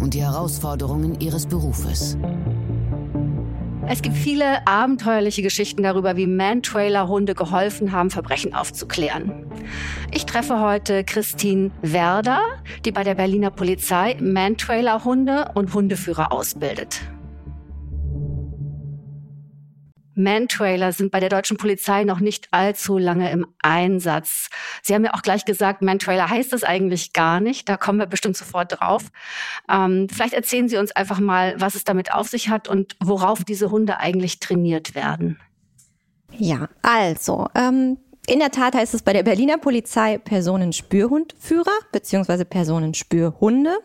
und die Herausforderungen ihres Berufes. Es gibt viele abenteuerliche Geschichten darüber, wie Man-Trailer-Hunde geholfen haben, Verbrechen aufzuklären. Ich treffe heute Christine Werder, die bei der Berliner Polizei Man-Trailer-Hunde und Hundeführer ausbildet. Man-Trailer sind bei der deutschen Polizei noch nicht allzu lange im Einsatz. Sie haben ja auch gleich gesagt, Man-Trailer heißt es eigentlich gar nicht. Da kommen wir bestimmt sofort drauf. Ähm, vielleicht erzählen Sie uns einfach mal, was es damit auf sich hat und worauf diese Hunde eigentlich trainiert werden. Ja, also, ähm, in der Tat heißt es bei der Berliner Polizei Personenspürhundführer bzw. Personenspürhunde.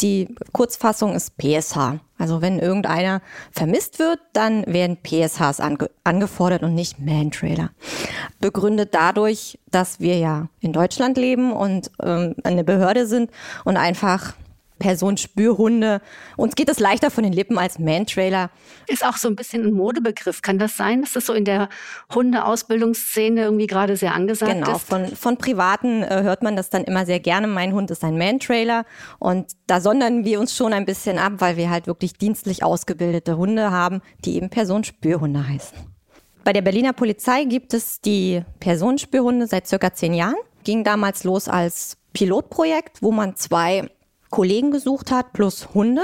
Die Kurzfassung ist PSH. Also wenn irgendeiner vermisst wird, dann werden PSHs ange angefordert und nicht Man-Trailer. Begründet dadurch, dass wir ja in Deutschland leben und ähm, eine Behörde sind und einfach Personenspürhunde. Uns geht es leichter von den Lippen als Man-Trailer. Ist auch so ein bisschen ein Modebegriff. Kann das sein, dass das so in der Hundeausbildungsszene irgendwie gerade sehr angesagt genau, ist? Genau, von, von Privaten äh, hört man das dann immer sehr gerne. Mein Hund ist ein Man-Trailer. Und da sondern wir uns schon ein bisschen ab, weil wir halt wirklich dienstlich ausgebildete Hunde haben, die eben Personenspürhunde heißen. Bei der Berliner Polizei gibt es die Personenspürhunde seit circa zehn Jahren. Ging damals los als Pilotprojekt, wo man zwei Kollegen gesucht hat, plus Hunde,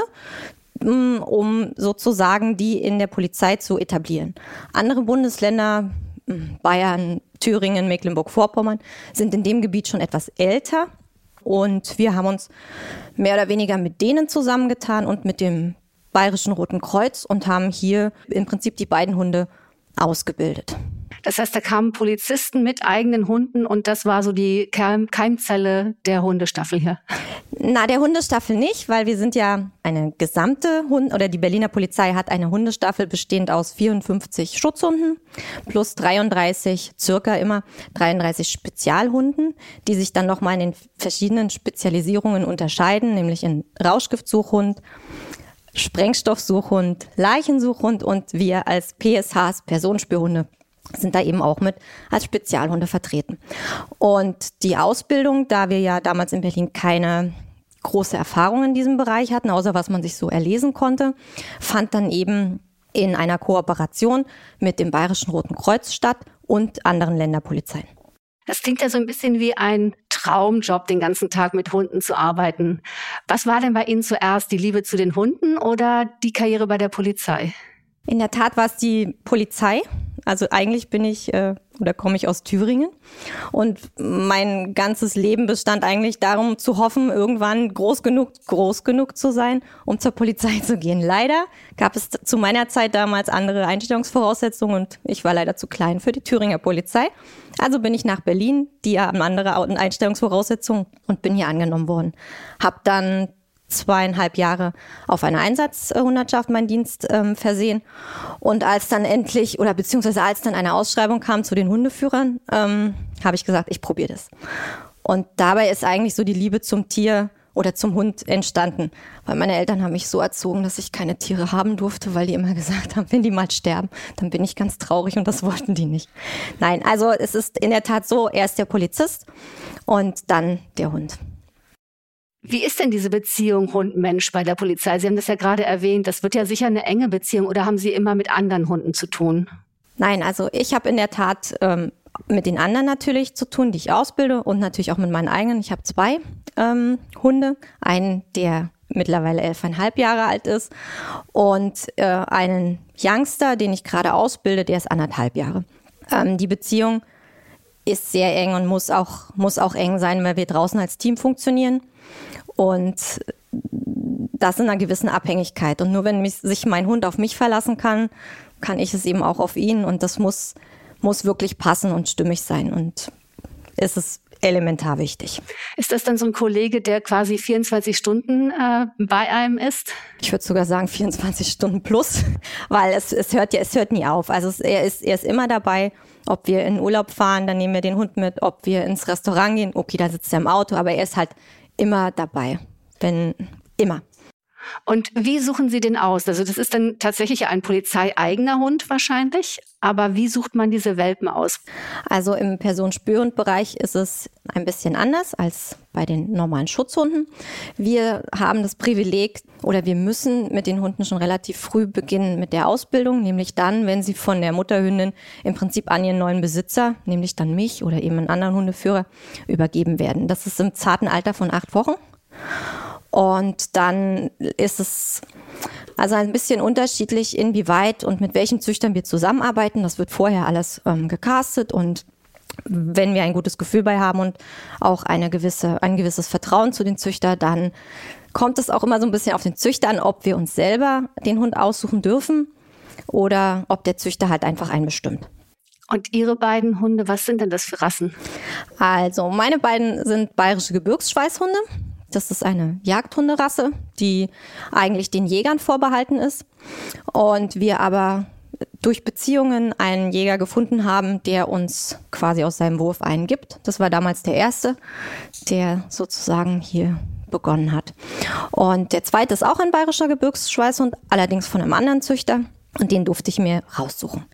mm, um sozusagen die in der Polizei zu etablieren. Andere Bundesländer, mm, Bayern, Thüringen, Mecklenburg-Vorpommern, sind in dem Gebiet schon etwas älter. Und wir haben uns mehr oder weniger mit denen zusammengetan und mit dem Bayerischen Roten Kreuz und haben hier im Prinzip die beiden Hunde ausgebildet. Das heißt, da kamen Polizisten mit eigenen Hunden und das war so die Keimzelle der Hundestaffel hier. Na, der Hundestaffel nicht, weil wir sind ja eine gesamte Hund oder die Berliner Polizei hat eine Hundestaffel bestehend aus 54 Schutzhunden plus 33 circa immer 33 Spezialhunden, die sich dann nochmal in den verschiedenen Spezialisierungen unterscheiden, nämlich in Rauschgiftsuchhund, Sprengstoffsuchhund, Leichensuchhund und wir als PSHs Personenspürhunde sind da eben auch mit als Spezialhunde vertreten. Und die Ausbildung, da wir ja damals in Berlin keine große Erfahrung in diesem Bereich hatten, außer was man sich so erlesen konnte, fand dann eben in einer Kooperation mit dem Bayerischen Roten Kreuz statt und anderen Länderpolizeien. Das klingt ja so ein bisschen wie ein Traumjob, den ganzen Tag mit Hunden zu arbeiten. Was war denn bei Ihnen zuerst, die Liebe zu den Hunden oder die Karriere bei der Polizei? In der Tat war es die Polizei. Also eigentlich bin ich äh, oder komme ich aus Thüringen und mein ganzes Leben bestand eigentlich darum zu hoffen, irgendwann groß genug, groß genug zu sein, um zur Polizei zu gehen. Leider gab es zu meiner Zeit damals andere Einstellungsvoraussetzungen und ich war leider zu klein für die Thüringer Polizei. Also bin ich nach Berlin, die haben andere Einstellungsvoraussetzungen und bin hier angenommen worden. Hab dann zweieinhalb Jahre auf einer Einsatzhundertschaft meinen Dienst ähm, versehen. Und als dann endlich, oder beziehungsweise als dann eine Ausschreibung kam zu den Hundeführern, ähm, habe ich gesagt, ich probiere das. Und dabei ist eigentlich so die Liebe zum Tier oder zum Hund entstanden. Weil meine Eltern haben mich so erzogen, dass ich keine Tiere haben durfte, weil die immer gesagt haben, wenn die mal sterben, dann bin ich ganz traurig und das wollten die nicht. Nein, also es ist in der Tat so, erst der Polizist und dann der Hund. Wie ist denn diese Beziehung Hund-Mensch bei der Polizei? Sie haben das ja gerade erwähnt. Das wird ja sicher eine enge Beziehung oder haben Sie immer mit anderen Hunden zu tun? Nein, also ich habe in der Tat ähm, mit den anderen natürlich zu tun, die ich ausbilde und natürlich auch mit meinen eigenen. Ich habe zwei ähm, Hunde. Einen, der mittlerweile elfeinhalb Jahre alt ist und äh, einen Youngster, den ich gerade ausbilde, der ist anderthalb Jahre. Ähm, die Beziehung ist sehr eng und muss auch, muss auch eng sein, weil wir draußen als Team funktionieren. Und das in einer gewissen Abhängigkeit. Und nur wenn mich, sich mein Hund auf mich verlassen kann, kann ich es eben auch auf ihn. Und das muss, muss wirklich passen und stimmig sein. Und es ist elementar wichtig. Ist das dann so ein Kollege, der quasi 24 Stunden äh, bei einem ist? Ich würde sogar sagen 24 Stunden plus, weil es, es hört ja, es hört nie auf. Also es, er ist, er ist immer dabei. Ob wir in Urlaub fahren, dann nehmen wir den Hund mit. Ob wir ins Restaurant gehen, okay, da sitzt er im Auto, aber er ist halt immer dabei. Wenn, immer. Und wie suchen Sie den aus? Also das ist dann tatsächlich ein polizeieigener Hund wahrscheinlich, aber wie sucht man diese Welpen aus? Also im Personenspürhundbereich ist es ein bisschen anders als bei den normalen Schutzhunden. Wir haben das Privileg oder wir müssen mit den Hunden schon relativ früh beginnen mit der Ausbildung, nämlich dann, wenn sie von der Mutterhündin im Prinzip an ihren neuen Besitzer, nämlich dann mich oder eben einen anderen Hundeführer, übergeben werden. Das ist im zarten Alter von acht Wochen. Und dann ist es also ein bisschen unterschiedlich, inwieweit und mit welchen Züchtern wir zusammenarbeiten. Das wird vorher alles ähm, gecastet und wenn wir ein gutes Gefühl bei haben und auch eine gewisse, ein gewisses Vertrauen zu den Züchter, dann kommt es auch immer so ein bisschen auf den Züchter an, ob wir uns selber den Hund aussuchen dürfen oder ob der Züchter halt einfach einen bestimmt. Und Ihre beiden Hunde, was sind denn das für Rassen? Also, meine beiden sind bayerische Gebirgsschweißhunde. Das ist eine Jagdhunderasse, die eigentlich den Jägern vorbehalten ist. Und wir aber durch Beziehungen einen Jäger gefunden haben, der uns quasi aus seinem Wurf einen gibt. Das war damals der erste, der sozusagen hier begonnen hat. Und der zweite ist auch ein bayerischer Gebirgsschweißhund, allerdings von einem anderen Züchter. Und den durfte ich mir raussuchen.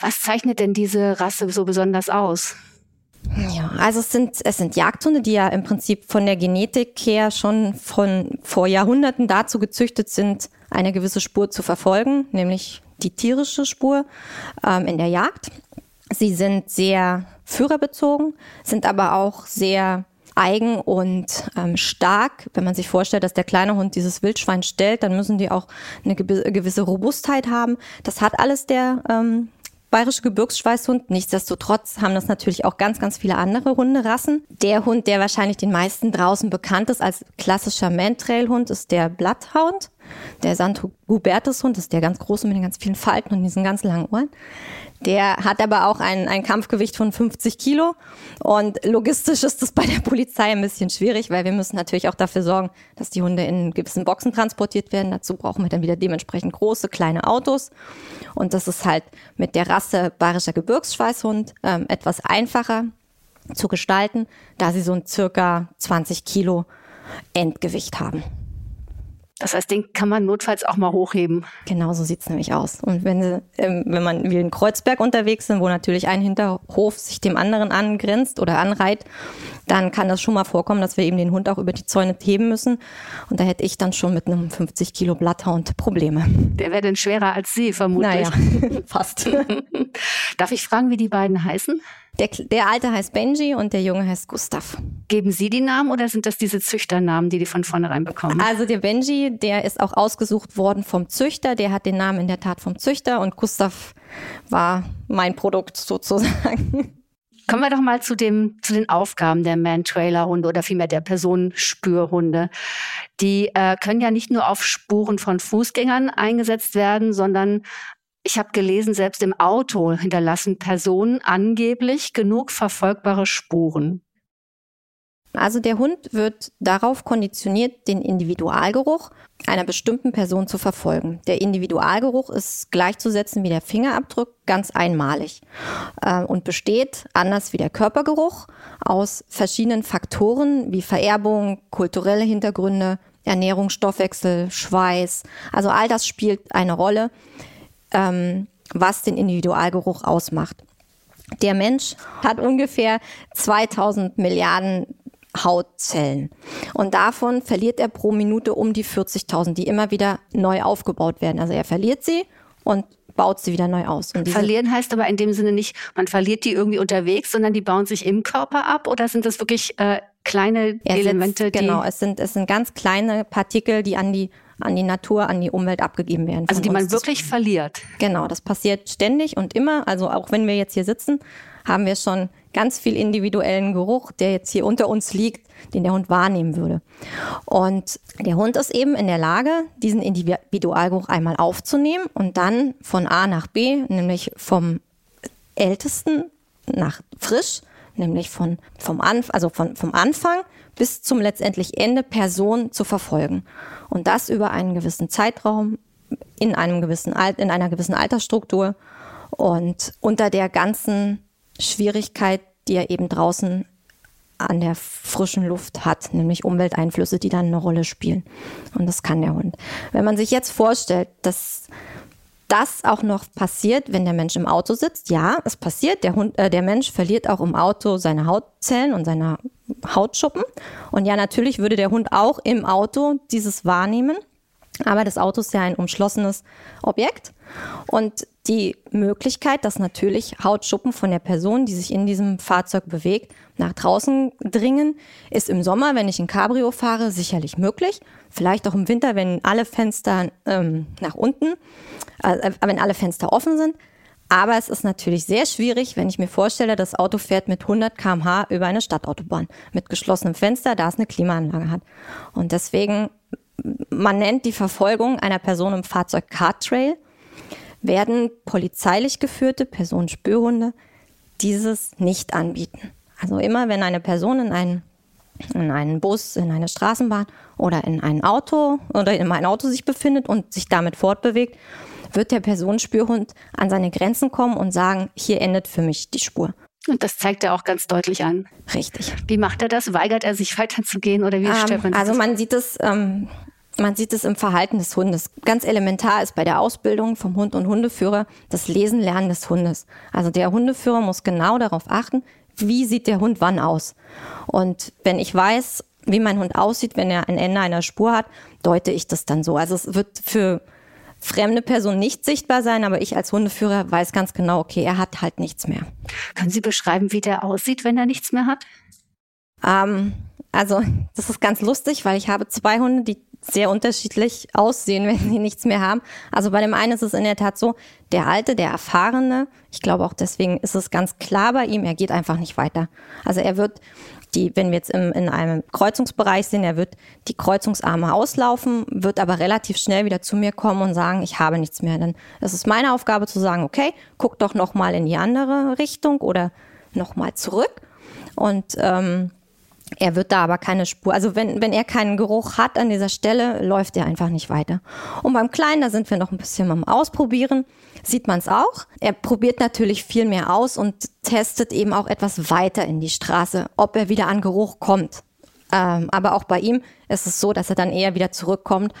Was zeichnet denn diese Rasse so besonders aus? Ja, also es sind, es sind Jagdhunde, die ja im Prinzip von der Genetik her schon von vor Jahrhunderten dazu gezüchtet sind, eine gewisse Spur zu verfolgen, nämlich die tierische Spur ähm, in der Jagd. Sie sind sehr führerbezogen, sind aber auch sehr eigen und ähm, stark. Wenn man sich vorstellt, dass der kleine Hund dieses Wildschwein stellt, dann müssen die auch eine gewisse Robustheit haben. Das hat alles der ähm, bayerische Gebirgsschweißhund. Nichtsdestotrotz haben das natürlich auch ganz, ganz viele andere Hunderassen. Der Hund, der wahrscheinlich den meisten draußen bekannt ist als klassischer Mantrail-Hund, ist der Bloodhound. Der St. Hubertus-Hund ist der ganz große mit den ganz vielen Falten und diesen ganz langen Ohren. Der hat aber auch ein, ein Kampfgewicht von 50 Kilo. Und logistisch ist das bei der Polizei ein bisschen schwierig, weil wir müssen natürlich auch dafür sorgen, dass die Hunde in gewissen Boxen transportiert werden. Dazu brauchen wir dann wieder dementsprechend große, kleine Autos. Und das ist halt mit der Rasse bayerischer Gebirgsschweißhund ähm, etwas einfacher zu gestalten, da sie so ein circa 20 Kilo Endgewicht haben. Das heißt, den kann man notfalls auch mal hochheben. Genau so sieht es nämlich aus. Und wenn, ähm, wenn man wie in Kreuzberg unterwegs sind, wo natürlich ein Hinterhof sich dem anderen angrenzt oder anreiht, dann kann das schon mal vorkommen, dass wir eben den Hund auch über die Zäune heben müssen. Und da hätte ich dann schon mit einem 50 Kilo Blatthound Probleme. Der wäre denn schwerer als Sie, vermutlich. Naja, fast. Darf ich fragen, wie die beiden heißen? Der, der alte heißt Benji und der junge heißt Gustav. Geben Sie die Namen oder sind das diese Züchternamen, die die von vornherein bekommen? Also der Benji, der ist auch ausgesucht worden vom Züchter. Der hat den Namen in der Tat vom Züchter und Gustav war mein Produkt sozusagen. Kommen wir doch mal zu, dem, zu den Aufgaben der Man-Trailer-Hunde oder vielmehr der Personenspürhunde. Die äh, können ja nicht nur auf Spuren von Fußgängern eingesetzt werden, sondern ich habe gelesen, selbst im Auto hinterlassen Personen angeblich genug verfolgbare Spuren. Also der Hund wird darauf konditioniert, den Individualgeruch einer bestimmten Person zu verfolgen. Der Individualgeruch ist gleichzusetzen wie der Fingerabdruck, ganz einmalig äh, und besteht, anders wie der Körpergeruch, aus verschiedenen Faktoren wie Vererbung, kulturelle Hintergründe, Ernährung, Stoffwechsel, Schweiß. Also all das spielt eine Rolle ähm, was den Individualgeruch ausmacht. Der Mensch hat ungefähr 2000 Milliarden Hautzellen. Und davon verliert er pro Minute um die 40.000, die immer wieder neu aufgebaut werden. Also er verliert sie und baut sie wieder neu aus. Verlieren heißt aber in dem Sinne nicht, man verliert die irgendwie unterwegs, sondern die bauen sich im Körper ab oder sind das wirklich äh, kleine Elemente? Sitzt, genau, es sind, es sind ganz kleine Partikel, die an die an die Natur, an die Umwelt abgegeben werden. Also die man wirklich verliert. Genau, das passiert ständig und immer. Also auch wenn wir jetzt hier sitzen, haben wir schon ganz viel individuellen Geruch, der jetzt hier unter uns liegt, den der Hund wahrnehmen würde. Und der Hund ist eben in der Lage, diesen Individualgeruch einmal aufzunehmen und dann von A nach B, nämlich vom ältesten nach frisch, nämlich von, vom, Anf also von, vom Anfang bis zum letztendlich Ende Person zu verfolgen. Und das über einen gewissen Zeitraum, in, einem gewissen Al in einer gewissen Altersstruktur und unter der ganzen Schwierigkeit, die er eben draußen an der frischen Luft hat, nämlich Umwelteinflüsse, die dann eine Rolle spielen. Und das kann der Hund. Wenn man sich jetzt vorstellt, dass das auch noch passiert, wenn der Mensch im Auto sitzt, ja, es passiert. Der, Hund, äh, der Mensch verliert auch im Auto seine Hautzellen und seine Hautschuppen. Und ja, natürlich würde der Hund auch im Auto dieses wahrnehmen. Aber das Auto ist ja ein umschlossenes Objekt. Und die Möglichkeit, dass natürlich Hautschuppen von der Person, die sich in diesem Fahrzeug bewegt, nach draußen dringen, ist im Sommer, wenn ich ein Cabrio fahre, sicherlich möglich. Vielleicht auch im Winter, wenn alle Fenster ähm, nach unten, äh, wenn alle Fenster offen sind. Aber es ist natürlich sehr schwierig, wenn ich mir vorstelle, das Auto fährt mit 100 km/h über eine Stadtautobahn mit geschlossenem Fenster, da es eine Klimaanlage hat. Und deswegen, man nennt die Verfolgung einer Person im Fahrzeug Car Trail werden polizeilich geführte Personenspürhunde dieses nicht anbieten. Also immer wenn eine Person in einen, in einen Bus, in eine Straßenbahn oder in ein Auto oder in ein Auto sich befindet und sich damit fortbewegt, wird der Personenspürhund an seine Grenzen kommen und sagen, hier endet für mich die Spur. Und das zeigt er auch ganz deutlich an. Richtig. Wie macht er das? Weigert er sich weiterzugehen oder wie ähm, stellt man das? Also man sieht es ähm, man sieht es im Verhalten des Hundes. Ganz elementar ist bei der Ausbildung vom Hund und Hundeführer das Lesen, Lernen des Hundes. Also der Hundeführer muss genau darauf achten, wie sieht der Hund wann aus. Und wenn ich weiß, wie mein Hund aussieht, wenn er ein Ende einer Spur hat, deute ich das dann so. Also es wird für fremde Personen nicht sichtbar sein, aber ich als Hundeführer weiß ganz genau, okay, er hat halt nichts mehr. Können Sie beschreiben, wie der aussieht, wenn er nichts mehr hat? Ähm, also das ist ganz lustig, weil ich habe zwei Hunde, die sehr unterschiedlich aussehen, wenn sie nichts mehr haben. Also bei dem einen ist es in der Tat so, der alte, der erfahrene, ich glaube auch deswegen ist es ganz klar bei ihm, er geht einfach nicht weiter. Also er wird die, wenn wir jetzt im, in einem Kreuzungsbereich sind, er wird die Kreuzungsarme auslaufen, wird aber relativ schnell wieder zu mir kommen und sagen, ich habe nichts mehr. Dann ist es meine Aufgabe zu sagen, okay, guck doch noch mal in die andere Richtung oder noch mal zurück und ähm, er wird da aber keine Spur. Also wenn, wenn er keinen Geruch hat an dieser Stelle, läuft er einfach nicht weiter. Und beim Kleinen, da sind wir noch ein bisschen am Ausprobieren, sieht man es auch. Er probiert natürlich viel mehr aus und testet eben auch etwas weiter in die Straße, ob er wieder an Geruch kommt. Ähm, aber auch bei ihm ist es so, dass er dann eher wieder zurückkommt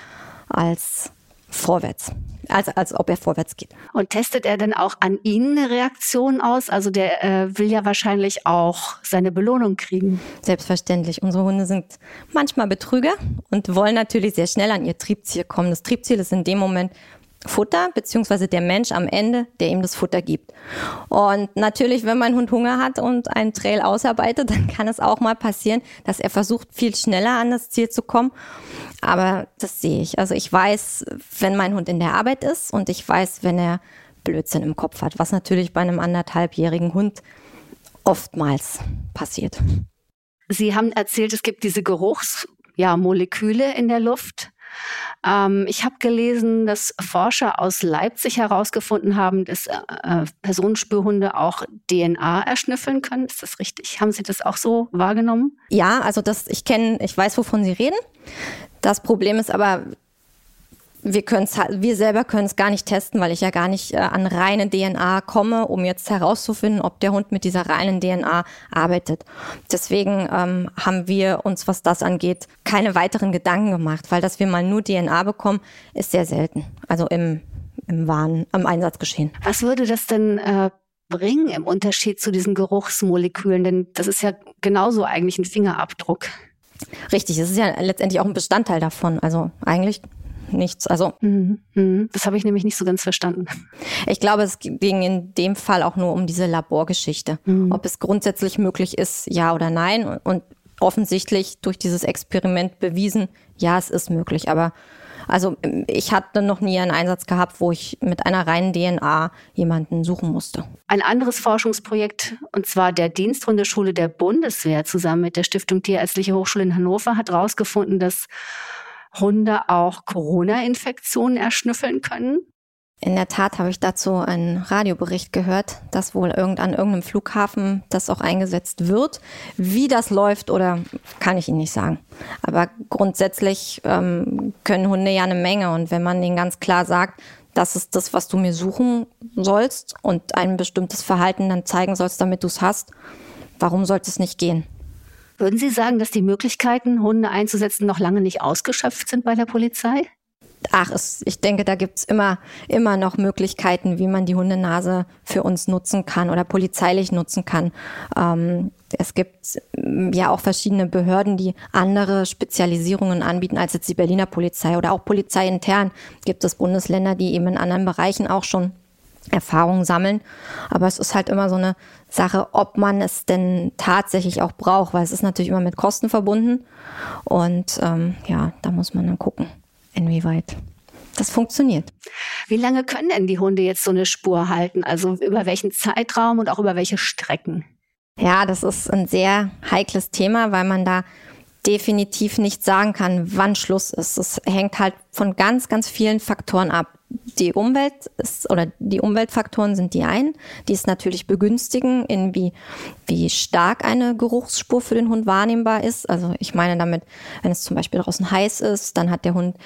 als vorwärts, als, als ob er vorwärts geht. Und testet er denn auch an Ihnen eine Reaktion aus? Also der äh, will ja wahrscheinlich auch seine Belohnung kriegen. Selbstverständlich. Unsere Hunde sind manchmal Betrüger und wollen natürlich sehr schnell an ihr Triebziel kommen. Das Triebziel ist in dem Moment, Futter, beziehungsweise der Mensch am Ende, der ihm das Futter gibt. Und natürlich, wenn mein Hund Hunger hat und einen Trail ausarbeitet, dann kann es auch mal passieren, dass er versucht, viel schneller an das Ziel zu kommen. Aber das sehe ich. Also ich weiß, wenn mein Hund in der Arbeit ist und ich weiß, wenn er Blödsinn im Kopf hat, was natürlich bei einem anderthalbjährigen Hund oftmals passiert. Sie haben erzählt, es gibt diese Geruchsmoleküle ja, in der Luft. Ähm, ich habe gelesen, dass Forscher aus Leipzig herausgefunden haben, dass äh, äh Personenspürhunde auch DNA erschnüffeln können. Ist das richtig? Haben Sie das auch so wahrgenommen? Ja, also das, ich kenne, ich weiß, wovon Sie reden. Das Problem ist aber, wir wir selber können es gar nicht testen, weil ich ja gar nicht äh, an reine DNA komme, um jetzt herauszufinden, ob der Hund mit dieser reinen DNA arbeitet. Deswegen ähm, haben wir uns, was das angeht, keine weiteren Gedanken gemacht, weil dass wir mal nur DNA bekommen, ist sehr selten. Also im im wahren, am Einsatzgeschehen. Was würde das denn äh, bringen im Unterschied zu diesen Geruchsmolekülen? Denn das ist ja genauso eigentlich ein Fingerabdruck. Richtig, es ist ja letztendlich auch ein Bestandteil davon. Also eigentlich nichts. Also mhm, mhm. das habe ich nämlich nicht so ganz verstanden. Ich glaube, es ging in dem Fall auch nur um diese Laborgeschichte, mhm. ob es grundsätzlich möglich ist, ja oder nein. Und offensichtlich durch dieses Experiment bewiesen, ja, es ist möglich. Aber also ich hatte noch nie einen Einsatz gehabt, wo ich mit einer reinen DNA jemanden suchen musste. Ein anderes Forschungsprojekt, und zwar der Diensthundeschule der Bundeswehr zusammen mit der Stiftung Tierärztliche Hochschule in Hannover, hat herausgefunden, dass Hunde auch Corona-Infektionen erschnüffeln können? In der Tat habe ich dazu einen Radiobericht gehört, dass wohl irgend an irgendeinem Flughafen das auch eingesetzt wird. Wie das läuft oder kann ich Ihnen nicht sagen. Aber grundsätzlich ähm, können Hunde ja eine Menge und wenn man denen ganz klar sagt, das ist das, was du mir suchen sollst und ein bestimmtes Verhalten dann zeigen sollst, damit du es hast, warum sollte es nicht gehen? Würden Sie sagen, dass die Möglichkeiten, Hunde einzusetzen, noch lange nicht ausgeschöpft sind bei der Polizei? ach, es, ich denke, da gibt's immer, immer noch Möglichkeiten, wie man die Hundenase für uns nutzen kann oder polizeilich nutzen kann. Ähm, es gibt mm, ja auch verschiedene Behörden, die andere Spezialisierungen anbieten als jetzt die Berliner Polizei oder auch polizeiintern gibt es Bundesländer, die eben in anderen Bereichen auch schon Erfahrungen sammeln. Aber es ist halt immer so eine Sache, ob man es denn tatsächlich auch braucht, weil es ist natürlich immer mit Kosten verbunden. Und ähm, ja, da muss man dann gucken inwieweit das funktioniert. Wie lange können denn die Hunde jetzt so eine Spur halten? Also über welchen Zeitraum und auch über welche Strecken? Ja, das ist ein sehr heikles Thema, weil man da definitiv nicht sagen kann, wann Schluss ist. Es hängt halt von ganz, ganz vielen Faktoren ab die Umwelt ist, oder die Umweltfaktoren sind die einen, die es natürlich begünstigen, in wie, wie stark eine Geruchsspur für den Hund wahrnehmbar ist. Also ich meine damit, wenn es zum Beispiel draußen heiß ist, dann hat der Hund,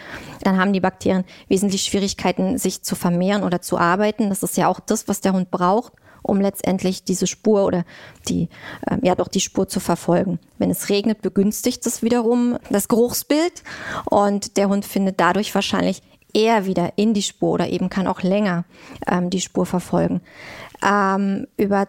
dann haben die Bakterien wesentlich Schwierigkeiten, sich zu vermehren oder zu arbeiten. Das ist ja auch das, was der Hund braucht um letztendlich diese Spur oder die, äh, ja doch die Spur zu verfolgen. Wenn es regnet, begünstigt es wiederum das Geruchsbild und der Hund findet dadurch wahrscheinlich eher wieder in die Spur oder eben kann auch länger ähm, die Spur verfolgen. Ähm, über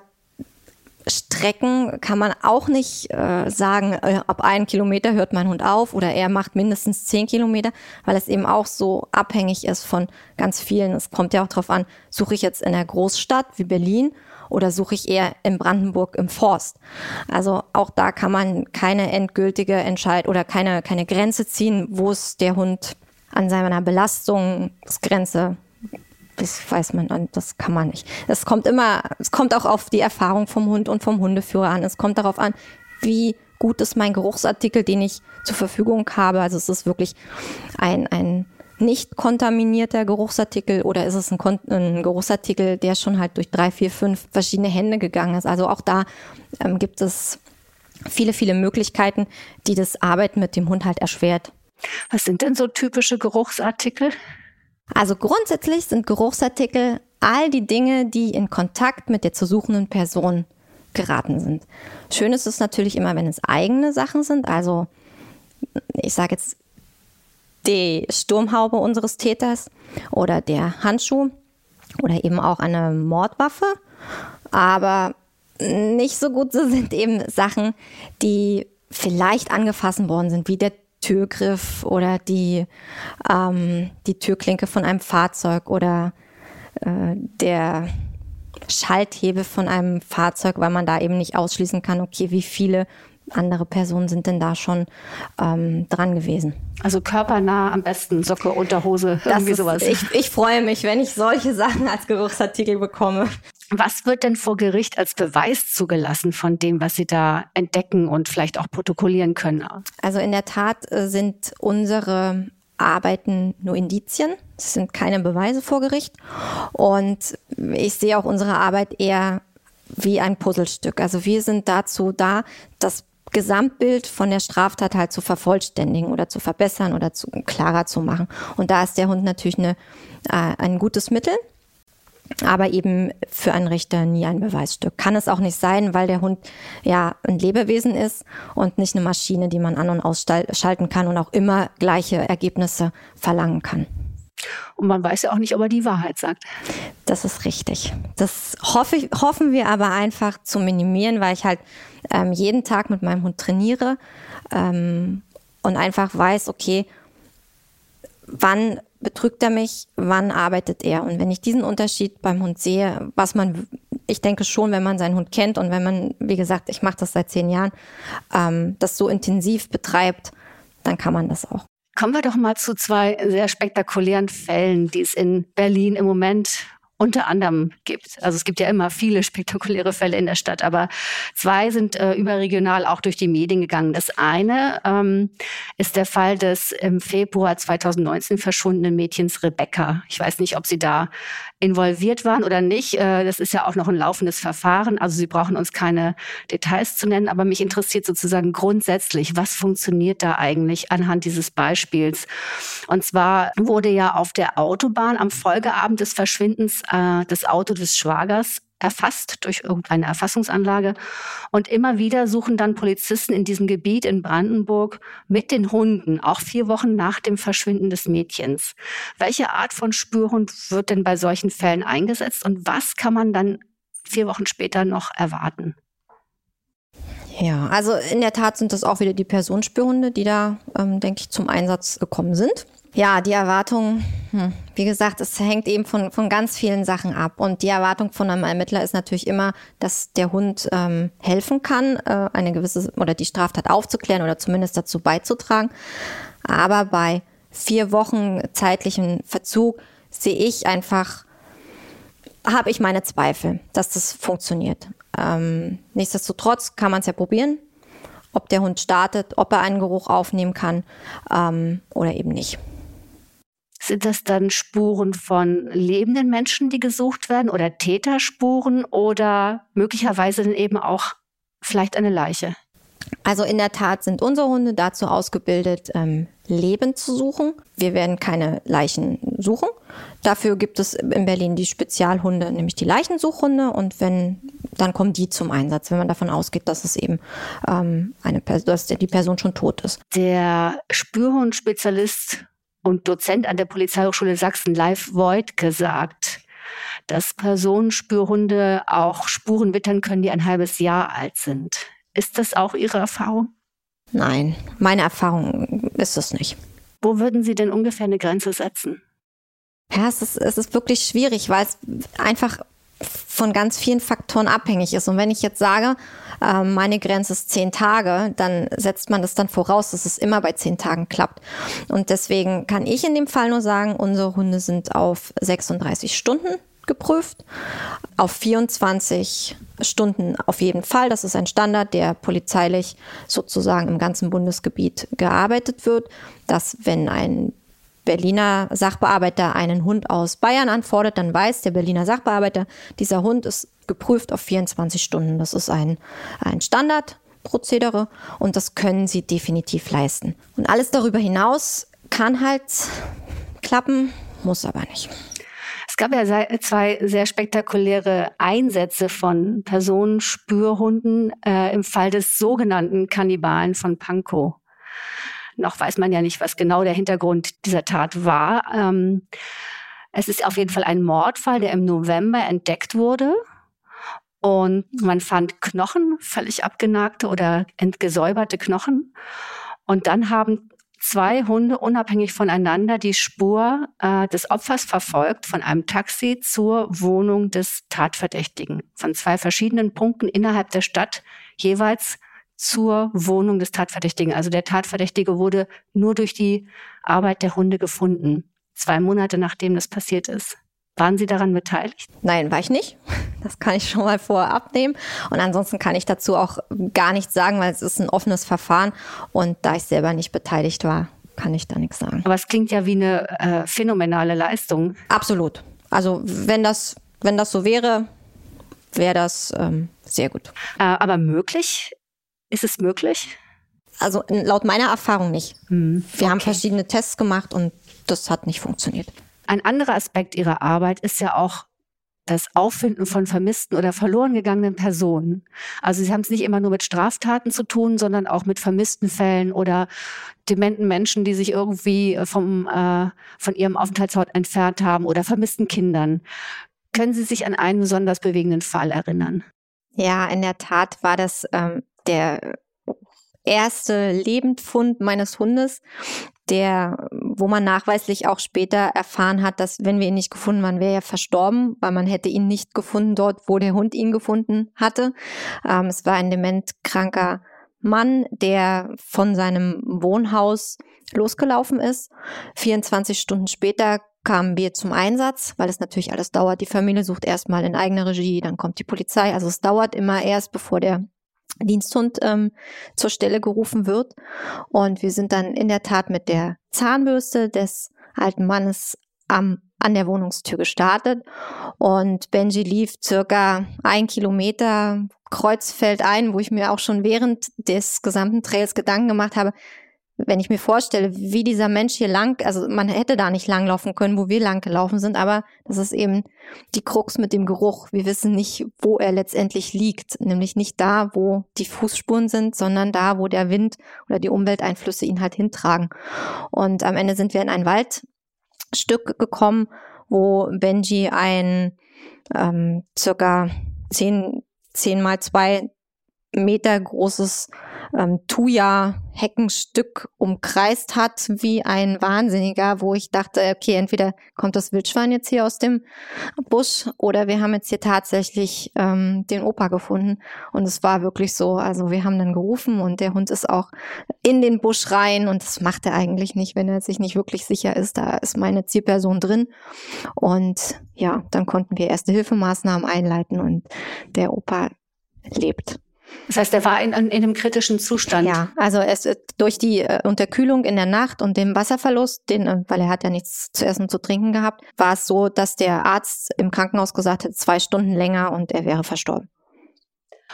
Strecken kann man auch nicht äh, sagen, äh, ab einen Kilometer hört mein Hund auf oder er macht mindestens zehn Kilometer, weil es eben auch so abhängig ist von ganz vielen. Es kommt ja auch darauf an, suche ich jetzt in der Großstadt wie Berlin oder suche ich eher in Brandenburg im Forst. Also auch da kann man keine endgültige Entscheidung oder keine, keine Grenze ziehen, wo es der Hund an seiner Belastungsgrenze das weiß man, das kann man nicht. Es kommt immer, es kommt auch auf die Erfahrung vom Hund und vom Hundeführer an. Es kommt darauf an, wie gut ist mein Geruchsartikel, den ich zur Verfügung habe. Also es ist wirklich ein, ein nicht kontaminierter Geruchsartikel oder ist es ein, ein Geruchsartikel, der schon halt durch drei, vier, fünf verschiedene Hände gegangen ist. Also auch da ähm, gibt es viele, viele Möglichkeiten, die das Arbeiten mit dem Hund halt erschwert. Was sind denn so typische Geruchsartikel? Also grundsätzlich sind Geruchsartikel all die Dinge, die in Kontakt mit der zu suchenden Person geraten sind. Schön ist es natürlich immer, wenn es eigene Sachen sind. Also ich sage jetzt die Sturmhaube unseres Täters oder der Handschuh oder eben auch eine Mordwaffe. Aber nicht so gut sind eben Sachen, die vielleicht angefasst worden sind, wie der Türgriff oder die, ähm, die Türklinke von einem Fahrzeug oder äh, der Schalthebel von einem Fahrzeug, weil man da eben nicht ausschließen kann, okay, wie viele andere Personen sind denn da schon ähm, dran gewesen. Also körpernah am besten, Socke, Unterhose, irgendwie ist, sowas. Ich, ich freue mich, wenn ich solche Sachen als Geruchsartikel bekomme. Was wird denn vor Gericht als Beweis zugelassen von dem, was Sie da entdecken und vielleicht auch protokollieren können? Also in der Tat äh, sind unsere Arbeiten nur Indizien. Es sind keine Beweise vor Gericht. Und ich sehe auch unsere Arbeit eher wie ein Puzzlestück. Also wir sind dazu da, das Gesamtbild von der Straftat halt zu vervollständigen oder zu verbessern oder zu, klarer zu machen. Und da ist der Hund natürlich eine, äh, ein gutes Mittel aber eben für einen Richter nie ein Beweisstück. Kann es auch nicht sein, weil der Hund ja ein Lebewesen ist und nicht eine Maschine, die man an- und ausschalten kann und auch immer gleiche Ergebnisse verlangen kann. Und man weiß ja auch nicht, ob er die Wahrheit sagt. Das ist richtig. Das hoffe ich, hoffen wir aber einfach zu minimieren, weil ich halt ähm, jeden Tag mit meinem Hund trainiere ähm, und einfach weiß, okay, wann betrügt er mich, wann arbeitet er? Und wenn ich diesen Unterschied beim Hund sehe, was man, ich denke schon, wenn man seinen Hund kennt und wenn man, wie gesagt, ich mache das seit zehn Jahren, ähm, das so intensiv betreibt, dann kann man das auch. Kommen wir doch mal zu zwei sehr spektakulären Fällen, die es in Berlin im Moment unter anderem gibt. Also es gibt ja immer viele spektakuläre Fälle in der Stadt, aber zwei sind äh, überregional auch durch die Medien gegangen. Das eine ähm, ist der Fall des im Februar 2019 verschwundenen Mädchens Rebecca. Ich weiß nicht, ob Sie da involviert waren oder nicht. Äh, das ist ja auch noch ein laufendes Verfahren. Also Sie brauchen uns keine Details zu nennen, aber mich interessiert sozusagen grundsätzlich, was funktioniert da eigentlich anhand dieses Beispiels. Und zwar wurde ja auf der Autobahn am Folgeabend des Verschwindens äh, das Auto des Schwagers erfasst durch irgendeine Erfassungsanlage. Und immer wieder suchen dann Polizisten in diesem Gebiet in Brandenburg mit den Hunden, auch vier Wochen nach dem Verschwinden des Mädchens. Welche Art von Spürhund wird denn bei solchen Fällen eingesetzt und was kann man dann vier Wochen später noch erwarten? Ja, also in der Tat sind das auch wieder die Personenspürhunde, die da, ähm, denke ich, zum Einsatz gekommen sind. Ja, die Erwartung, hm, wie gesagt, es hängt eben von, von ganz vielen Sachen ab. Und die Erwartung von einem Ermittler ist natürlich immer, dass der Hund ähm, helfen kann, äh, eine gewisse oder die Straftat aufzuklären oder zumindest dazu beizutragen. Aber bei vier Wochen zeitlichen Verzug sehe ich einfach, habe ich meine Zweifel, dass das funktioniert. Ähm, nichtsdestotrotz kann man es ja probieren, ob der Hund startet, ob er einen Geruch aufnehmen kann ähm, oder eben nicht. Sind das dann Spuren von lebenden Menschen, die gesucht werden oder Täterspuren oder möglicherweise dann eben auch vielleicht eine Leiche? Also in der Tat sind unsere Hunde dazu ausgebildet, ähm, Leben zu suchen. Wir werden keine Leichen suchen. Dafür gibt es in Berlin die Spezialhunde, nämlich die Leichensuchhunde. Und wenn, dann kommen die zum Einsatz, wenn man davon ausgeht, dass es eben ähm, eine dass die Person schon tot ist. Der Spürhundspezialist und Dozent an der Polizeihochschule Sachsen, Live Voigt, gesagt, dass Personenspürhunde auch Spuren wittern können, die ein halbes Jahr alt sind. Ist das auch Ihre Erfahrung? Nein, meine Erfahrung ist es nicht. Wo würden Sie denn ungefähr eine Grenze setzen? Ja, es ist, es ist wirklich schwierig, weil es einfach von ganz vielen Faktoren abhängig ist. Und wenn ich jetzt sage, äh, meine Grenze ist zehn Tage, dann setzt man das dann voraus, dass es immer bei zehn Tagen klappt. Und deswegen kann ich in dem Fall nur sagen, unsere Hunde sind auf 36 Stunden geprüft, auf 24 Stunden auf jeden Fall. Das ist ein Standard, der polizeilich sozusagen im ganzen Bundesgebiet gearbeitet wird, dass wenn ein Berliner Sachbearbeiter einen Hund aus Bayern anfordert, dann weiß der Berliner Sachbearbeiter, dieser Hund ist geprüft auf 24 Stunden. Das ist ein, ein Standardprozedere und das können sie definitiv leisten. Und alles darüber hinaus kann halt klappen, muss aber nicht. Es gab ja zwei sehr spektakuläre Einsätze von Personenspürhunden äh, im Fall des sogenannten Kannibalen von Pankow. Noch weiß man ja nicht, was genau der Hintergrund dieser Tat war. Ähm, es ist auf jeden Fall ein Mordfall, der im November entdeckt wurde. Und man fand Knochen, völlig abgenagte oder entgesäuberte Knochen. Und dann haben zwei Hunde unabhängig voneinander die Spur äh, des Opfers verfolgt, von einem Taxi zur Wohnung des Tatverdächtigen. Von zwei verschiedenen Punkten innerhalb der Stadt jeweils zur Wohnung des Tatverdächtigen. Also der Tatverdächtige wurde nur durch die Arbeit der Hunde gefunden, zwei Monate nachdem das passiert ist. Waren Sie daran beteiligt? Nein, war ich nicht. Das kann ich schon mal vorab nehmen. Und ansonsten kann ich dazu auch gar nichts sagen, weil es ist ein offenes Verfahren. Und da ich selber nicht beteiligt war, kann ich da nichts sagen. Aber es klingt ja wie eine äh, phänomenale Leistung. Absolut. Also wenn das, wenn das so wäre, wäre das ähm, sehr gut. Äh, aber möglich ist es möglich? Also laut meiner Erfahrung nicht. Hm, okay. Wir haben verschiedene Tests gemacht und das hat nicht funktioniert. Ein anderer Aspekt Ihrer Arbeit ist ja auch das Auffinden von vermissten oder verloren gegangenen Personen. Also Sie haben es nicht immer nur mit Straftaten zu tun, sondern auch mit vermissten Fällen oder dementen Menschen, die sich irgendwie äh, vom, äh, von ihrem Aufenthaltsort entfernt haben oder vermissten Kindern. Können Sie sich an einen besonders bewegenden Fall erinnern? Ja, in der Tat war das ähm, der erste Lebendfund meines Hundes, der, wo man nachweislich auch später erfahren hat, dass wenn wir ihn nicht gefunden waren, wäre er verstorben, weil man hätte ihn nicht gefunden dort, wo der Hund ihn gefunden hatte. Ähm, es war ein dementkranker Mann, der von seinem Wohnhaus losgelaufen ist. 24 Stunden später kamen wir zum Einsatz, weil es natürlich alles dauert. Die Familie sucht erstmal in eigener Regie, dann kommt die Polizei. Also es dauert immer erst, bevor der Diensthund ähm, zur Stelle gerufen wird. Und wir sind dann in der Tat mit der Zahnbürste des alten Mannes am, an der Wohnungstür gestartet. Und Benji lief circa ein Kilometer Kreuzfeld ein, wo ich mir auch schon während des gesamten Trails Gedanken gemacht habe, wenn ich mir vorstelle, wie dieser Mensch hier lang, also man hätte da nicht langlaufen können, wo wir lang gelaufen sind, aber das ist eben die Krux mit dem Geruch. Wir wissen nicht, wo er letztendlich liegt, nämlich nicht da, wo die Fußspuren sind, sondern da, wo der Wind oder die Umwelteinflüsse ihn halt hintragen. Und am Ende sind wir in ein Waldstück gekommen, wo Benji ein ähm, circa zehn, zehn mal zwei Meter großes ähm, Thuja-Heckenstück umkreist hat, wie ein Wahnsinniger, wo ich dachte, okay, entweder kommt das Wildschwein jetzt hier aus dem Busch oder wir haben jetzt hier tatsächlich ähm, den Opa gefunden. Und es war wirklich so, also wir haben dann gerufen und der Hund ist auch in den Busch rein und das macht er eigentlich nicht, wenn er sich nicht wirklich sicher ist. Da ist meine Zielperson drin. Und ja, dann konnten wir erste Hilfemaßnahmen einleiten und der Opa lebt. Das heißt, er war in, in einem kritischen Zustand. Ja, also es durch die äh, Unterkühlung in der Nacht und dem Wasserverlust, den, äh, weil er hat ja nichts zu essen und zu trinken gehabt, war es so, dass der Arzt im Krankenhaus gesagt hat, zwei Stunden länger und er wäre verstorben.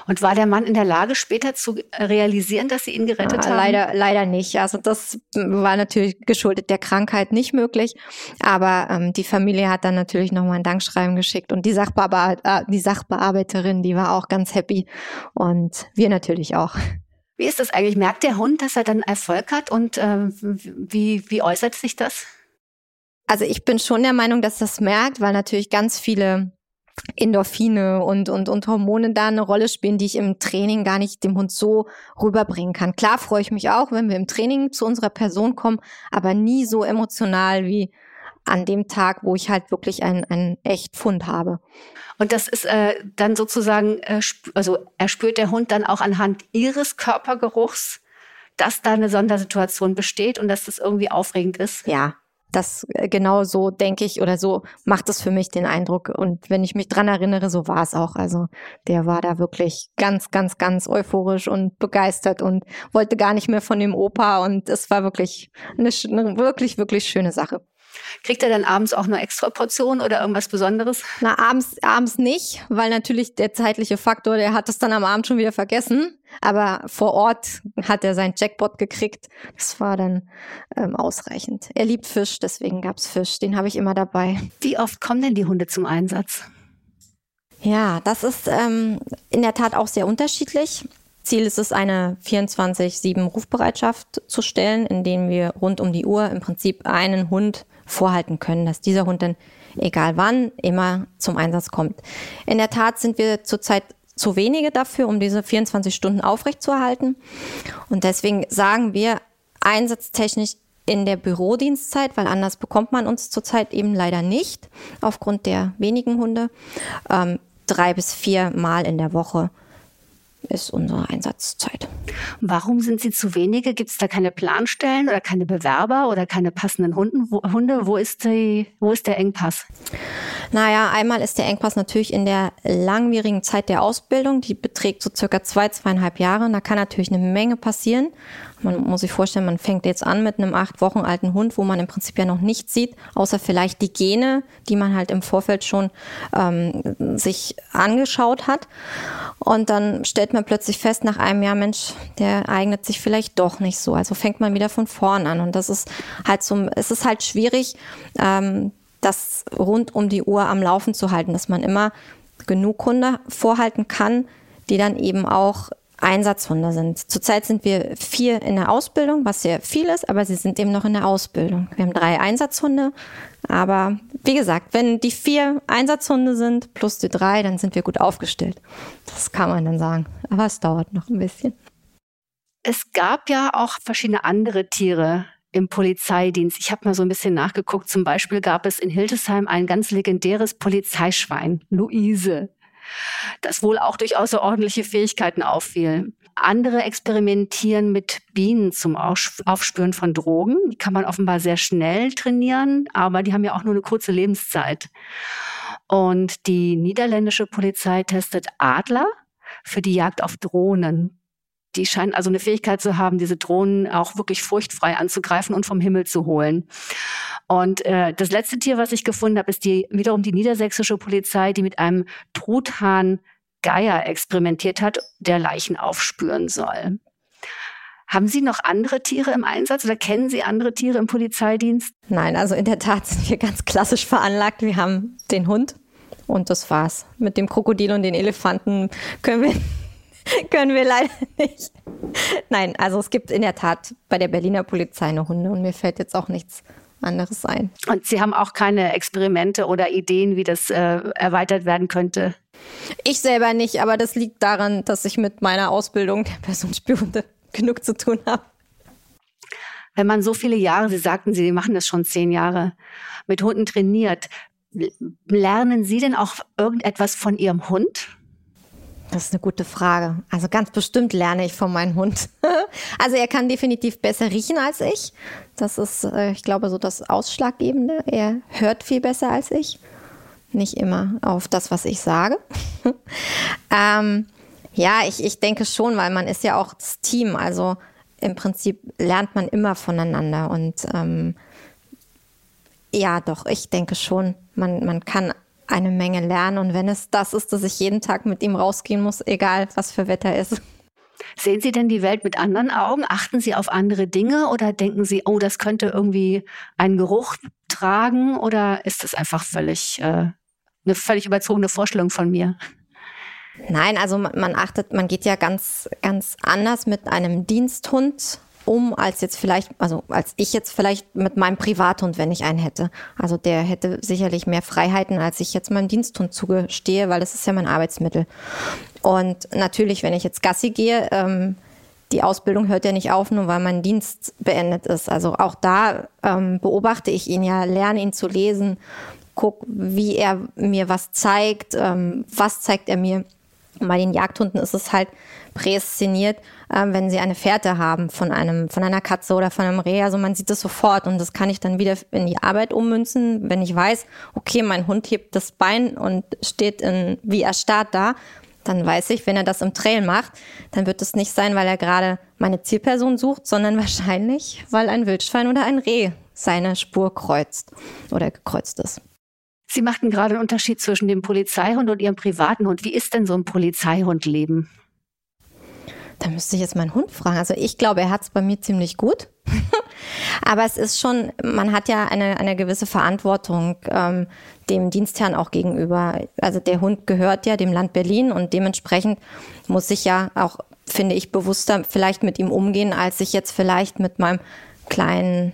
Und war der Mann in der Lage, später zu realisieren, dass sie ihn gerettet ja, haben? Leider, leider nicht. Also das war natürlich geschuldet der Krankheit nicht möglich. Aber ähm, die Familie hat dann natürlich nochmal ein Dankschreiben geschickt. Und die, Sachbearbeit äh, die Sachbearbeiterin, die war auch ganz happy. Und wir natürlich auch. Wie ist das eigentlich? Merkt der Hund, dass er dann Erfolg hat? Und äh, wie, wie äußert sich das? Also ich bin schon der Meinung, dass das merkt, weil natürlich ganz viele Endorphine und, und, und Hormone da eine Rolle spielen, die ich im Training gar nicht dem Hund so rüberbringen kann. Klar freue ich mich auch, wenn wir im Training zu unserer Person kommen, aber nie so emotional wie an dem Tag, wo ich halt wirklich einen, einen echt Fund habe. Und das ist äh, dann sozusagen, äh, also erspürt der Hund dann auch anhand ihres Körpergeruchs, dass da eine Sondersituation besteht und dass das irgendwie aufregend ist? Ja, das äh, genau so denke ich oder so macht es für mich den Eindruck. Und wenn ich mich dran erinnere, so war es auch. Also der war da wirklich ganz, ganz, ganz euphorisch und begeistert und wollte gar nicht mehr von dem Opa. Und es war wirklich eine, eine wirklich, wirklich schöne Sache. Kriegt er dann abends auch nur extra Portionen oder irgendwas Besonderes? Na, abends, abends nicht, weil natürlich der zeitliche Faktor, der hat es dann am Abend schon wieder vergessen. Aber vor Ort hat er seinen Jackpot gekriegt. Das war dann ähm, ausreichend. Er liebt Fisch, deswegen gab's Fisch. Den habe ich immer dabei. Wie oft kommen denn die Hunde zum Einsatz? Ja, das ist ähm, in der Tat auch sehr unterschiedlich. Ziel ist es, eine 24-7 Rufbereitschaft zu stellen, in denen wir rund um die Uhr im Prinzip einen Hund vorhalten können, dass dieser Hund dann, egal wann, immer zum Einsatz kommt. In der Tat sind wir zurzeit zu wenige dafür, um diese 24 Stunden aufrechtzuerhalten. Und deswegen sagen wir einsatztechnisch in der Bürodienstzeit, weil anders bekommt man uns zurzeit eben leider nicht, aufgrund der wenigen Hunde, ähm, drei bis vier Mal in der Woche ist unsere Einsatzzeit. Warum sind sie zu wenige? Gibt es da keine Planstellen oder keine Bewerber oder keine passenden Hunden, wo, Hunde? Wo ist, die, wo ist der Engpass? Naja, einmal ist der Engpass natürlich in der langwierigen Zeit der Ausbildung. Die beträgt so circa zwei, zweieinhalb Jahre. Da kann natürlich eine Menge passieren. Man muss sich vorstellen, man fängt jetzt an mit einem acht Wochen alten Hund, wo man im Prinzip ja noch nichts sieht, außer vielleicht die Gene, die man halt im Vorfeld schon ähm, sich angeschaut hat. Und dann stellt man plötzlich fest nach einem Jahr, Mensch, der eignet sich vielleicht doch nicht so. Also fängt man wieder von vorn an. Und das ist halt so, es ist halt schwierig, ähm, das rund um die Uhr am Laufen zu halten, dass man immer genug Hunde vorhalten kann, die dann eben auch Einsatzhunde sind. Zurzeit sind wir vier in der Ausbildung, was sehr viel ist, aber sie sind eben noch in der Ausbildung. Wir haben drei Einsatzhunde, aber wie gesagt, wenn die vier Einsatzhunde sind plus die drei, dann sind wir gut aufgestellt. Das kann man dann sagen. Aber es dauert noch ein bisschen. Es gab ja auch verschiedene andere Tiere im Polizeidienst. Ich habe mal so ein bisschen nachgeguckt. Zum Beispiel gab es in Hildesheim ein ganz legendäres Polizeischwein, Luise. Das wohl auch durch außerordentliche Fähigkeiten auffiel. Andere experimentieren mit Bienen zum Aufspüren von Drogen. Die kann man offenbar sehr schnell trainieren, aber die haben ja auch nur eine kurze Lebenszeit. Und die niederländische Polizei testet Adler für die Jagd auf Drohnen. Die scheinen also eine Fähigkeit zu haben, diese Drohnen auch wirklich furchtfrei anzugreifen und vom Himmel zu holen. Und äh, das letzte Tier, was ich gefunden habe, ist die wiederum die niedersächsische Polizei, die mit einem Truthahn Geier experimentiert hat, der Leichen aufspüren soll. Haben Sie noch andere Tiere im Einsatz oder kennen Sie andere Tiere im Polizeidienst? Nein, also in der Tat sind wir ganz klassisch veranlagt. Wir haben den Hund und das war's. Mit dem Krokodil und den Elefanten können wir können wir leider nicht. Nein, also es gibt in der Tat bei der Berliner Polizei eine Hunde und mir fällt jetzt auch nichts anderes ein. Und Sie haben auch keine Experimente oder Ideen, wie das äh, erweitert werden könnte? Ich selber nicht, aber das liegt daran, dass ich mit meiner Ausbildung der Personenspürhunde genug zu tun habe. Wenn man so viele Jahre, Sie sagten, Sie machen das schon zehn Jahre, mit Hunden trainiert, lernen Sie denn auch irgendetwas von Ihrem Hund? Das ist eine gute Frage. Also ganz bestimmt lerne ich von meinem Hund. also er kann definitiv besser riechen als ich. Das ist, äh, ich glaube, so das Ausschlaggebende. Er hört viel besser als ich. Nicht immer auf das, was ich sage. ähm, ja, ich, ich denke schon, weil man ist ja auch das Team. Also im Prinzip lernt man immer voneinander. Und ähm, ja, doch, ich denke schon, man, man kann eine Menge lernen. Und wenn es das ist, dass ich jeden Tag mit ihm rausgehen muss, egal was für Wetter ist. Sehen Sie denn die Welt mit anderen Augen? Achten Sie auf andere Dinge oder denken Sie, oh, das könnte irgendwie einen Geruch tragen? Oder ist das einfach völlig äh, eine völlig überzogene Vorstellung von mir? Nein, also man achtet, man geht ja ganz, ganz anders mit einem Diensthund um, als jetzt vielleicht, also als ich jetzt vielleicht mit meinem Privathund, wenn ich einen hätte. Also der hätte sicherlich mehr Freiheiten, als ich jetzt meinem Diensthund zugestehe, weil das ist ja mein Arbeitsmittel. Und natürlich, wenn ich jetzt Gassi gehe, ähm, die Ausbildung hört ja nicht auf, nur weil mein Dienst beendet ist. Also auch da ähm, beobachte ich ihn ja, lerne ihn zu lesen, guck, wie er mir was zeigt, ähm, was zeigt er mir. Und bei den Jagdhunden ist es halt präszeniert, äh, wenn sie eine Fährte haben von einem, von einer Katze oder von einem Reh. Also man sieht das sofort und das kann ich dann wieder in die Arbeit ummünzen, wenn ich weiß, okay, mein Hund hebt das Bein und steht in, wie erstarrt da. Dann weiß ich, wenn er das im Trail macht, dann wird es nicht sein, weil er gerade meine Zielperson sucht, sondern wahrscheinlich, weil ein Wildschwein oder ein Reh seine Spur kreuzt oder gekreuzt ist. Sie machten gerade einen Unterschied zwischen dem Polizeihund und Ihrem privaten Hund. Wie ist denn so ein Polizeihundleben? Da müsste ich jetzt meinen Hund fragen. Also ich glaube, er hat es bei mir ziemlich gut. Aber es ist schon, man hat ja eine, eine gewisse Verantwortung ähm, dem Dienstherrn auch gegenüber. Also der Hund gehört ja dem Land Berlin und dementsprechend muss ich ja auch, finde ich, bewusster vielleicht mit ihm umgehen, als ich jetzt vielleicht mit meinem kleinen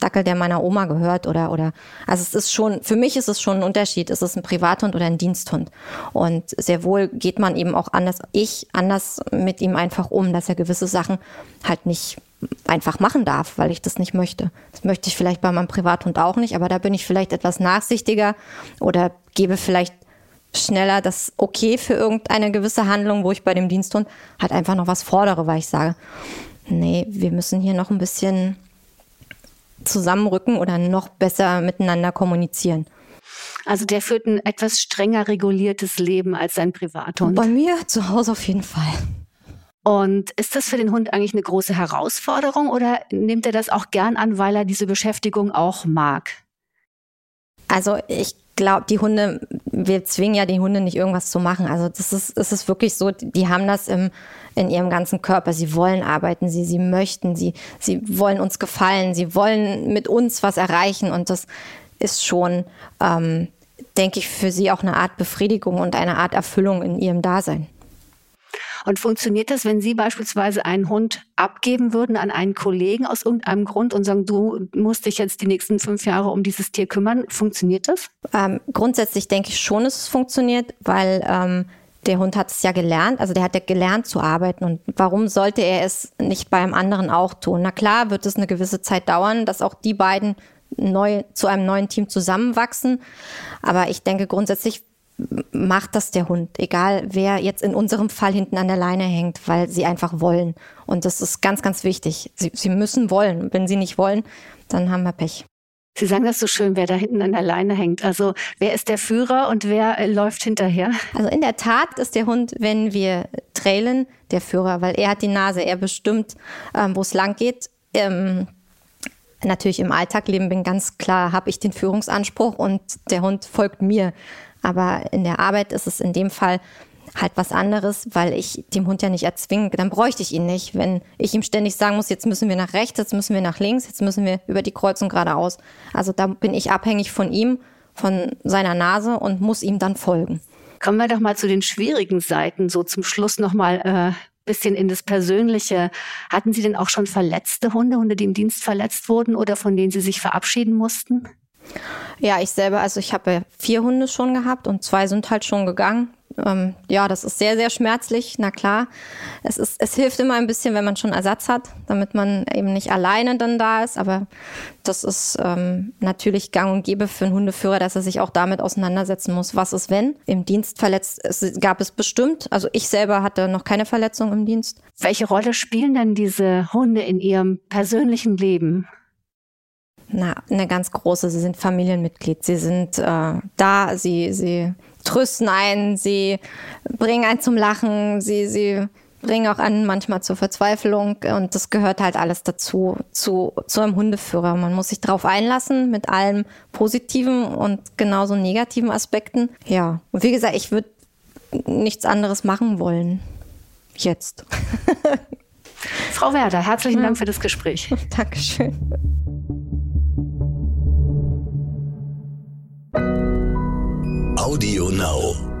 Dackel, der meiner Oma gehört oder, oder, also es ist schon, für mich ist es schon ein Unterschied. Ist es ein Privathund oder ein Diensthund? Und sehr wohl geht man eben auch anders, ich anders mit ihm einfach um, dass er gewisse Sachen halt nicht einfach machen darf, weil ich das nicht möchte. Das möchte ich vielleicht bei meinem Privathund auch nicht, aber da bin ich vielleicht etwas nachsichtiger oder gebe vielleicht schneller das Okay für irgendeine gewisse Handlung, wo ich bei dem Diensthund halt einfach noch was fordere, weil ich sage, nee, wir müssen hier noch ein bisschen zusammenrücken oder noch besser miteinander kommunizieren. Also der führt ein etwas strenger reguliertes Leben als sein Privathund. Bei mir zu Hause auf jeden Fall. Und ist das für den Hund eigentlich eine große Herausforderung oder nimmt er das auch gern an, weil er diese Beschäftigung auch mag? Also ich glaube, die Hunde, wir zwingen ja die Hunde nicht irgendwas zu machen. Also das ist, das ist wirklich so, die haben das im, in ihrem ganzen Körper. Sie wollen arbeiten, sie, sie möchten, sie, sie wollen uns gefallen, sie wollen mit uns was erreichen und das ist schon, ähm, denke ich, für sie auch eine Art Befriedigung und eine Art Erfüllung in ihrem Dasein. Und funktioniert das, wenn Sie beispielsweise einen Hund abgeben würden an einen Kollegen aus irgendeinem Grund und sagen, du musst dich jetzt die nächsten fünf Jahre um dieses Tier kümmern? Funktioniert das? Ähm, grundsätzlich denke ich schon, dass es funktioniert, weil ähm, der Hund hat es ja gelernt, also der hat ja gelernt zu arbeiten und warum sollte er es nicht bei einem anderen auch tun? Na klar, wird es eine gewisse Zeit dauern, dass auch die beiden neu zu einem neuen Team zusammenwachsen, aber ich denke grundsätzlich macht das der Hund, egal wer jetzt in unserem Fall hinten an der Leine hängt, weil sie einfach wollen. Und das ist ganz, ganz wichtig. Sie, sie müssen wollen. Wenn sie nicht wollen, dann haben wir Pech. Sie sagen das so schön, wer da hinten an der Leine hängt. Also wer ist der Führer und wer äh, läuft hinterher? Also in der Tat ist der Hund, wenn wir trailen, der Führer, weil er hat die Nase, er bestimmt, ähm, wo es lang geht. Ähm, natürlich im Alltagleben bin ganz klar, habe ich den Führungsanspruch und der Hund folgt mir. Aber in der Arbeit ist es in dem Fall halt was anderes, weil ich dem Hund ja nicht erzwingen, dann bräuchte ich ihn nicht. Wenn ich ihm ständig sagen muss, jetzt müssen wir nach rechts, jetzt müssen wir nach links, jetzt müssen wir über die Kreuzung geradeaus. Also da bin ich abhängig von ihm, von seiner Nase und muss ihm dann folgen. Kommen wir doch mal zu den schwierigen Seiten, so zum Schluss nochmal äh, bisschen in das Persönliche. Hatten Sie denn auch schon verletzte Hunde, Hunde, die im Dienst verletzt wurden oder von denen Sie sich verabschieden mussten? Ja, ich selber, also ich habe vier Hunde schon gehabt und zwei sind halt schon gegangen ähm, ja, das ist sehr, sehr schmerzlich, na klar. Es, ist, es hilft immer ein bisschen, wenn man schon Ersatz hat, damit man eben nicht alleine dann da ist. Aber das ist ähm, natürlich gang und gäbe für einen Hundeführer, dass er sich auch damit auseinandersetzen muss. Was ist, wenn? Im Dienst verletzt es gab es bestimmt. Also ich selber hatte noch keine Verletzung im Dienst. Welche Rolle spielen denn diese Hunde in Ihrem persönlichen Leben? Na, eine ganz große. Sie sind Familienmitglied. Sie sind äh, da. Sie, sie trösten einen, sie bringen einen zum Lachen, sie, sie bringen auch einen manchmal zur Verzweiflung und das gehört halt alles dazu, zu, zu einem Hundeführer. Man muss sich darauf einlassen mit allem positiven und genauso negativen Aspekten. Ja, und wie gesagt, ich würde nichts anderes machen wollen. Jetzt. Frau Werder, herzlichen Dank für das Gespräch. Dankeschön. Audio Now.